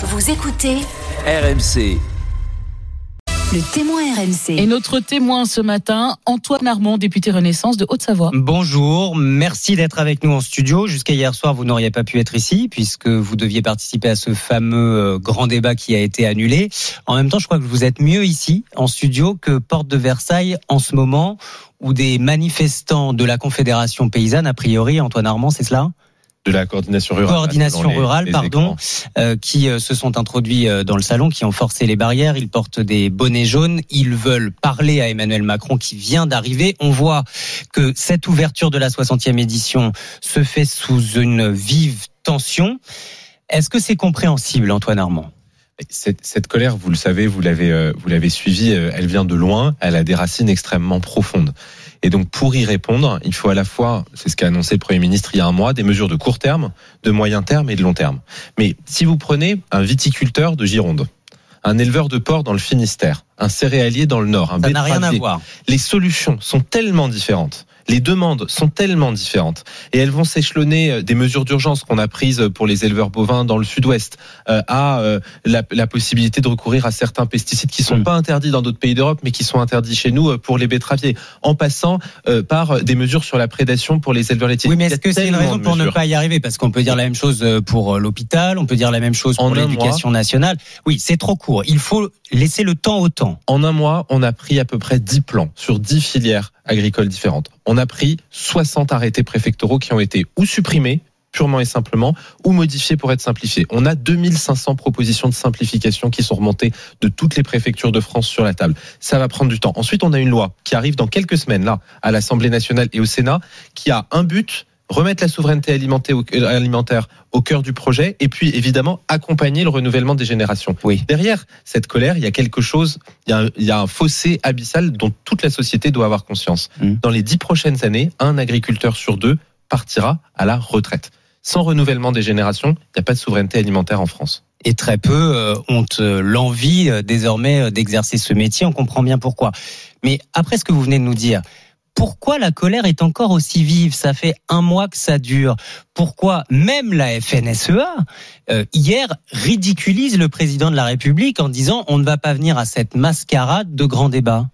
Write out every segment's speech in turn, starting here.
Vous écoutez RMC. le témoin RMC. Et notre témoin ce matin, Antoine Armand, député Renaissance de Haute-Savoie. Bonjour, merci d'être avec nous en studio. Jusqu'à hier soir, vous n'auriez pas pu être ici puisque vous deviez participer à ce fameux euh, grand débat qui a été annulé. En même temps, je crois que vous êtes mieux ici en studio que Porte de Versailles en ce moment où des manifestants de la Confédération paysanne, a priori, Antoine Armand, c'est cela? De la coordination rurale. Coordination les- rurale, les pardon, euh, qui euh, se sont introduits euh, dans le salon, qui ont forcé les barrières. Ils portent des bonnets jaunes. Ils veulent parler à Emmanuel Macron qui vient d'arriver. On voit que cette ouverture de la 60e édition se fait sous une vive tension. Est-ce que c'est compréhensible, Antoine Armand? Cette, cette colère, vous le savez, vous l'avez, vous l'avez suivie, elle vient de loin, elle a des racines extrêmement profondes. Et donc, pour y répondre, il faut à la fois, c'est ce qu'a annoncé le Premier ministre il y a un mois, des mesures de court terme, de moyen terme et de long terme. Mais si vous prenez un viticulteur de Gironde, un éleveur de porc dans le Finistère, un céréalier dans le Nord, un Ça n'a rien à voir. les solutions sont tellement différentes. Les demandes sont tellement différentes et elles vont s'échelonner euh, des mesures d'urgence qu'on a prises pour les éleveurs bovins dans le sud-ouest euh, à euh, la, la possibilité de recourir à certains pesticides qui sont Mm. pas interdits dans d'autres pays d'Europe mais qui sont interdits chez nous euh, pour les betteraviers en passant euh, par des mesures sur la prédation pour les éleveurs laitiers. Oui, mais est-ce que c'est une raison pour ne pas y arriver? Parce qu'on peut dire la même chose euh, pour euh, l'hôpital, on peut dire la même chose pour l'éducation nationale. Oui, c'est trop court. Il faut laisser le temps au temps. En un mois, on a pris à peu près 10 plans sur 10 filières agricoles différentes. On a pris 60 arrêtés préfectoraux qui ont été ou supprimés purement et simplement, ou modifiés pour être simplifiés. On a 2500 propositions de simplification qui sont remontées de toutes les préfectures de France sur la table. Ça va prendre du temps. Ensuite, on a une loi qui arrive dans quelques semaines, là, à l'Assemblée nationale et au Sénat, qui a un but, remettre la souveraineté alimentaire au, euh, alimentaire au cœur du projet, et puis évidemment accompagner le renouvellement des générations. Oui. Derrière cette colère, il y a quelque chose, il y a un, il y a un fossé abyssal dont toute la société doit avoir conscience. Mm. Dans les dix prochaines années, un agriculteur sur deux partira à la retraite. Sans renouvellement des générations, il n'y a pas de souveraineté alimentaire en France. et très peu euh, ont euh, l'envie désormais d'exercer ce métier. On comprend bien pourquoi. Mais après ce que vous venez de nous dire, pourquoi la colère est encore aussi vive? Ça fait un mois que ça dure. Pourquoi même la FNSEA euh, hier ridiculise le président de la République en disant on ne va pas venir à cette mascarade de grand débat?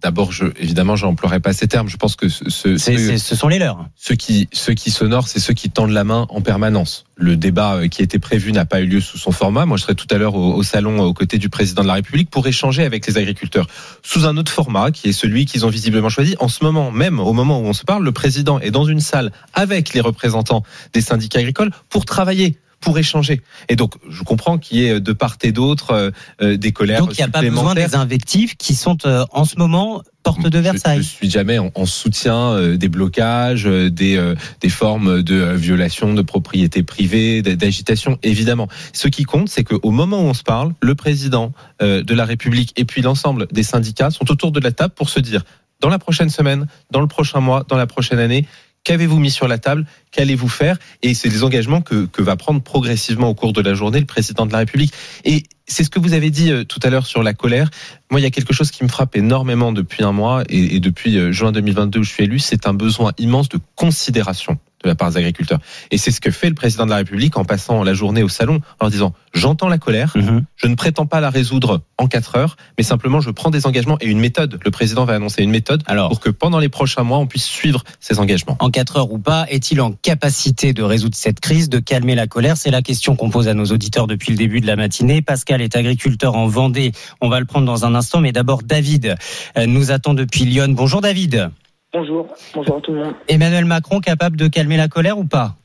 D'abord, je, évidemment, j'emploierai pas ces termes. Je pense que ce, ce- ce- sont les leurs. ceux qui ceux qui s'honorent, c'est ceux qui tendent la main en permanence. Le débat euh, qui était prévu n'a pas eu lieu sous son format. Moi, je serai tout à l'heure au, au salon euh, aux côtés du président de la République pour échanger avec les agriculteurs sous un autre format qui est celui qu'ils ont visiblement choisi. En ce moment même, au moment où on se parle, le président est dans une salle avec les représentants des syndicats agricoles pour travailler pour échanger. Et donc, je comprends qu'il y ait de part et d'autre euh, euh, des colères Donc il n'y a pas besoin des invectives qui sont euh, en ce moment porte de Je- Versailles. Je, suis jamais en, en soutien euh, des blocages, euh, des, euh, des formes de euh, violation de propriété privée, d'agitation, évidemment. Ce qui compte, c'est qu'au moment où on se parle, le président euh, de la République et puis l'ensemble des syndicats sont autour de la table pour se dire, dans la prochaine semaine, dans le prochain mois, dans la prochaine année, Qu'avez-vous mis sur la table? Qu'allez-vous faire? Et c'est des engagements que, que va prendre progressivement au cours de la journée le président de la République. Et c'est ce que vous avez dit euh, tout à l'heure sur la colère. Moi, il y a quelque chose qui me frappe énormément depuis un mois et, et depuis euh, juin 2022 où je suis élu, c'est un besoin immense de considération de la part des agriculteurs. Et c'est ce que fait le président de la République en passant la journée au salon, en leur disant j'entends la colère, Mhm. je ne prétends pas la résoudre en quatre heures, mais simplement je prends des engagements et une méthode. Le président va annoncer une méthode Alors, pour que pendant les prochains mois, on puisse suivre ces engagements. en quatre heures ou pas, est-il en capacité de résoudre cette crise, de calmer la colère? C'est la question qu'on pose à nos auditeurs depuis le début de la matinée. Pascal est agriculteur en Vendée. On va le prendre dans un instant, mais d'abord David euh, nous attend depuis Lyon. Bonjour David. Bonjour, bonjour à tout le monde. Emmanuel Macron capable de calmer la colère ou pas?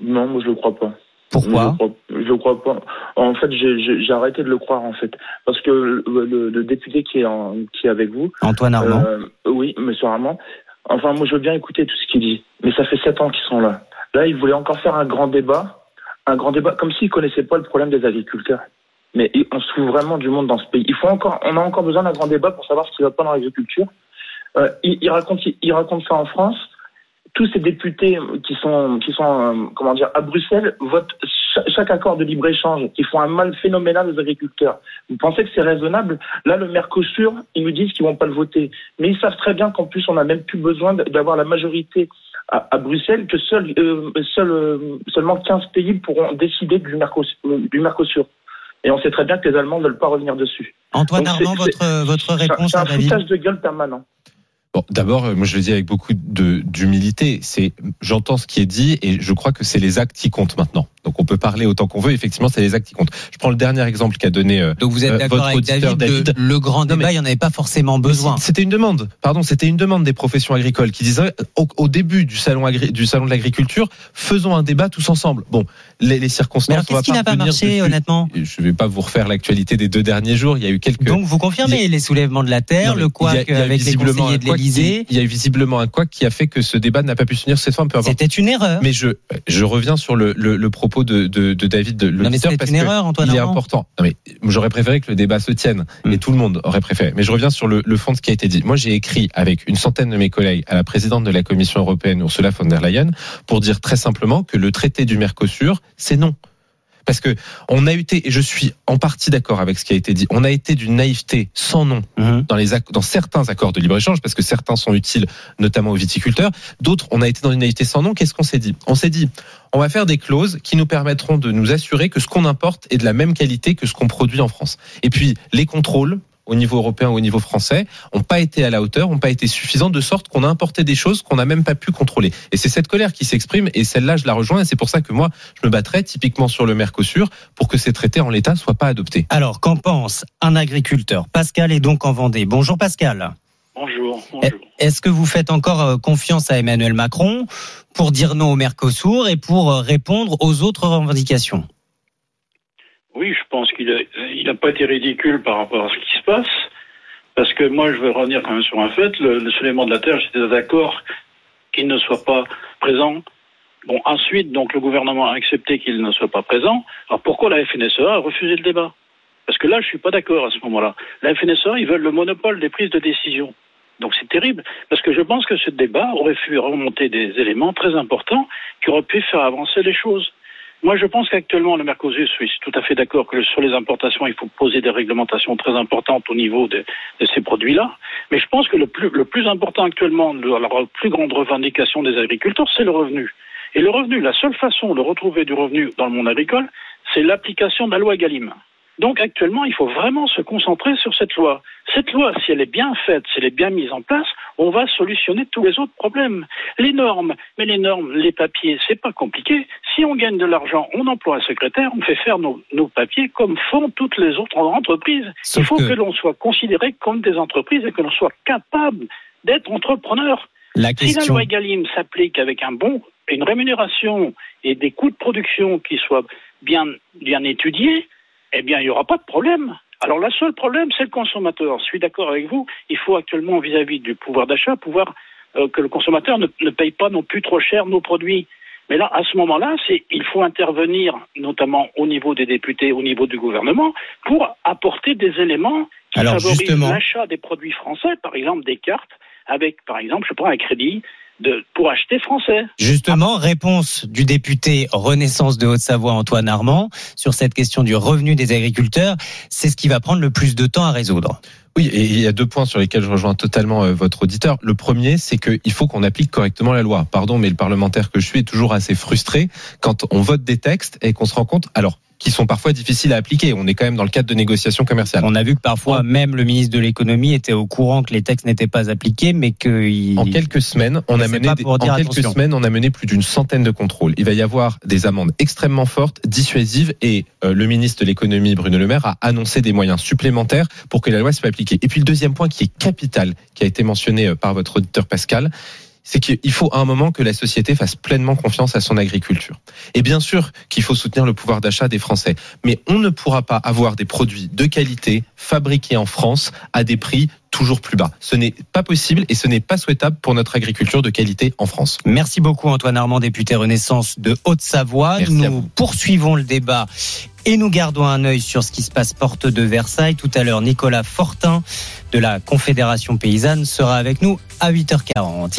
Non, moi je le crois pas. Pourquoi? Je, le crois, crois pas. En fait, j'ai- arrêté de le croire en fait, parce que le, le- le député qui est en, qui est avec vous, Antoine Armand. euh, oui, Monsieur Armand. Enfin, moi je veux bien écouter tout ce qu'il dit, mais ça fait sept ans qu'ils sont là. Là, il voulait encore faire un grand débat, un grand débat, comme s'il connaissait pas le problème des agriculteurs. Mais on se fout vraiment du monde dans ce pays. Il faut encore, on a encore besoin d'un grand débat pour savoir ce qui va pas dans l'agriculture. Euh, il, il raconte, il raconte ça en France. Tous ces députés qui sont, qui sont, euh, comment dire, à Bruxelles votent cha- chaque accord de libre échange, qui font un mal phénoménal aux agriculteurs. Vous pensez que c'est raisonnable? Là, le Mercosur, ils nous disent qu'ils vont pas le voter, mais ils savent très bien qu'en plus, on n'a même plus besoin d'avoir la majorité à, à Bruxelles que seul, euh, seul, euh, seulement 15 pays pourront décider du Mercosur. Et on sait très bien que les Allemands ne veulent pas revenir dessus. Antoine Donc, c'est- Armand, c'est- votre, votre C'est un- réponse c'est à un David foutage de gueule permanent. Bon, d'abord, euh, moi je le dis avec beaucoup de d'humilité. C'est, j'entends ce qui est dit et je crois que c'est les actes qui comptent maintenant. Donc on peut parler autant qu'on veut. Effectivement, c'est les actes qui comptent. Je prends le dernier exemple qu'a donné. euh, Donc vous êtes Euh, d'accord votre avec auditeur, David, David. Le, le grand Non, mais- débat, il n'y en avait pas forcément besoin. C'était une demande. Pardon, c'était une demande des professions agricoles qui disaient au, au début du salon agri- du salon de l'agriculture, faisons un débat tous ensemble. Bon, les, les circonstances. qu'est-ce qui n'a pas marché, dessus. honnêtement Je ne vais pas vous refaire l'actualité des deux derniers jours. Il y a eu quelques. Donc vous confirmez les soulèvements de la terre, Non, le a avec les conseillers de l'Élysée. Il y a eu visiblement un quoi qui a fait que ce débat n'a pas pu se tenir cette fois. C'était une erreur. Mais je, je reviens sur le, le, le propos de, de, de David, mais parce une que erreur, Antoine il est Armand. important. Non, mais j'aurais préféré que le débat se tienne, Mm. et tout le monde aurait préféré. Mais je reviens sur le, le fond de ce qui a été dit. Moi, j'ai écrit avec une centaine de mes collègues à la présidente de la Commission européenne, Ursula von der Leyen, pour dire très simplement que le traité du Mercosur, c'est non. Parce que on a été, et je suis en partie d'accord avec ce qui a été dit, on a été d'une naïveté sans nom Mhm. dans, les, dans certains accords de libre-échange, parce que certains sont utiles, notamment aux viticulteurs. D'autres, on a été dans une naïveté sans nom. Qu'est-ce qu'on s'est dit? On s'est dit, on va faire des clauses qui nous permettront de nous assurer que ce qu'on importe est de la même qualité que ce qu'on produit en France. Et puis, les contrôles au niveau européen ou au niveau français ont pas été à la hauteur, ont pas été suffisants, de sorte qu'on a importé des choses qu'on n'a même pas pu contrôler. Et c'est cette colère qui s'exprime, et celle-là, je la rejoins, et c'est pour ça que moi, je me battrai typiquement sur le Mercosur pour que ces traités en l'état soient pas adoptés. Alors, qu'en pense un agriculteur? Pascal est donc en Vendée. Bonjour Pascal. Bonjour, Eh, bonjour. Est-ce que vous faites encore euh, confiance à Emmanuel Macron pour dire non au Mercosur et pour euh, répondre aux autres revendications? Oui, je pense qu'il n'a pas été ridicule par rapport à ce qui se passe. Parce que moi, je veux revenir quand même sur un fait. Le, le soulèvement de la Terre, j'étais d'accord qu'il ne soit pas présent. Bon, ensuite, donc, le gouvernement a accepté qu'il ne soit pas présent. Alors, pourquoi la FNSEA a refusé le débat? Parce que là, je suis pas d'accord à ce moment-là. La FNSEA, ils veulent le monopole des prises de décision. Donc, c'est terrible. Parce que je pense que ce débat aurait pu remonter des éléments très importants qui auraient pu faire avancer les choses. Moi, je pense qu'actuellement, le Mercosur, je suis tout à fait d'accord que sur les importations, il faut poser des réglementations très importantes au niveau de, ces produits-là. Mais je pense que le plus, le plus important actuellement, le- la plus grande revendication des agriculteurs, c'est le revenu. Et le revenu, la seule façon de retrouver du revenu dans le monde agricole, c'est l'application de la loi Galim. Donc actuellement, il faut vraiment se concentrer sur cette loi. Cette loi, si elle est bien faite, si elle est bien mise en place, on va solutionner tous les autres problèmes. Les normes, mais les normes, les papiers, c'est pas compliqué. Si on gagne de l'argent, on emploie un secrétaire, on fait faire nos, nos papiers comme font toutes les autres entreprises. Sauf il faut que- que, l'on soit considéré comme des entreprises et que l'on soit capable d'être entrepreneur. La Si la question. loi Egalim s'applique avec un bon, une rémunération et des coûts de production qui soient bien, bien étudiés, eh bien, il n'y aura pas de problème. Alors, le seul problème, c'est le consommateur. Je suis d'accord avec vous. Il faut actuellement, vis-à-vis du pouvoir d'achat, pouvoir euh, que le consommateur ne, ne paye pas non plus trop cher nos produits. Mais là, à ce moment-là, il faut intervenir, notamment au niveau des députés, au niveau du gouvernement, pour apporter des éléments qui Alors, favorisent l'achat des produits français, par exemple des cartes, avec, par exemple, je prends un crédit pour acheter français. Justement, réponse du député Renaissance de Haute-Savoie, Antoine Armand, sur cette question du revenu des agriculteurs. C'est ce qui va prendre le plus de temps à résoudre. Oui, et il y a deux points sur lesquels je rejoins totalement euh, votre auditeur. Le premier, c'est qu'il faut qu'on applique correctement la loi. Pardon, mais le parlementaire que je suis est toujours assez frustré quand on vote des textes et qu'on se rend compte, alors, qui sont parfois difficiles à appliquer. On est quand même dans le cadre de négociations commerciales. On a vu que parfois, même le ministre de l'économie était au courant que les textes n'étaient pas appliqués, mais qu'il... En quelques semaines, on a mené des- en quelques attention. semaines, on a mené plus d'une centaine de contrôles. Il va y avoir des amendes extrêmement fortes, dissuasives, et euh, le ministre de l'économie Bruno Le Maire a annoncé des moyens supplémentaires pour que la loi soit appliquée. Et puis le deuxième point qui est capital, qui a été mentionné euh, par votre auditeur Pascal, c'est qu'il faut à un moment que la société fasse pleinement confiance à son agriculture. Et bien sûr qu'il faut soutenir le pouvoir d'achat des Français, mais on ne pourra pas avoir des produits de qualité fabriqués en France à des prix toujours plus bas. Ce n'est pas possible et ce n'est pas souhaitable pour notre agriculture de qualité en France. Merci beaucoup Antoine Armand, député Renaissance de Haute-Savoie. Nous poursuivons le débat et nous gardons un œil sur ce qui se passe porte de Versailles. Tout à l'heure, Nicolas Fortin de la Confédération paysanne sera avec nous à 8h40.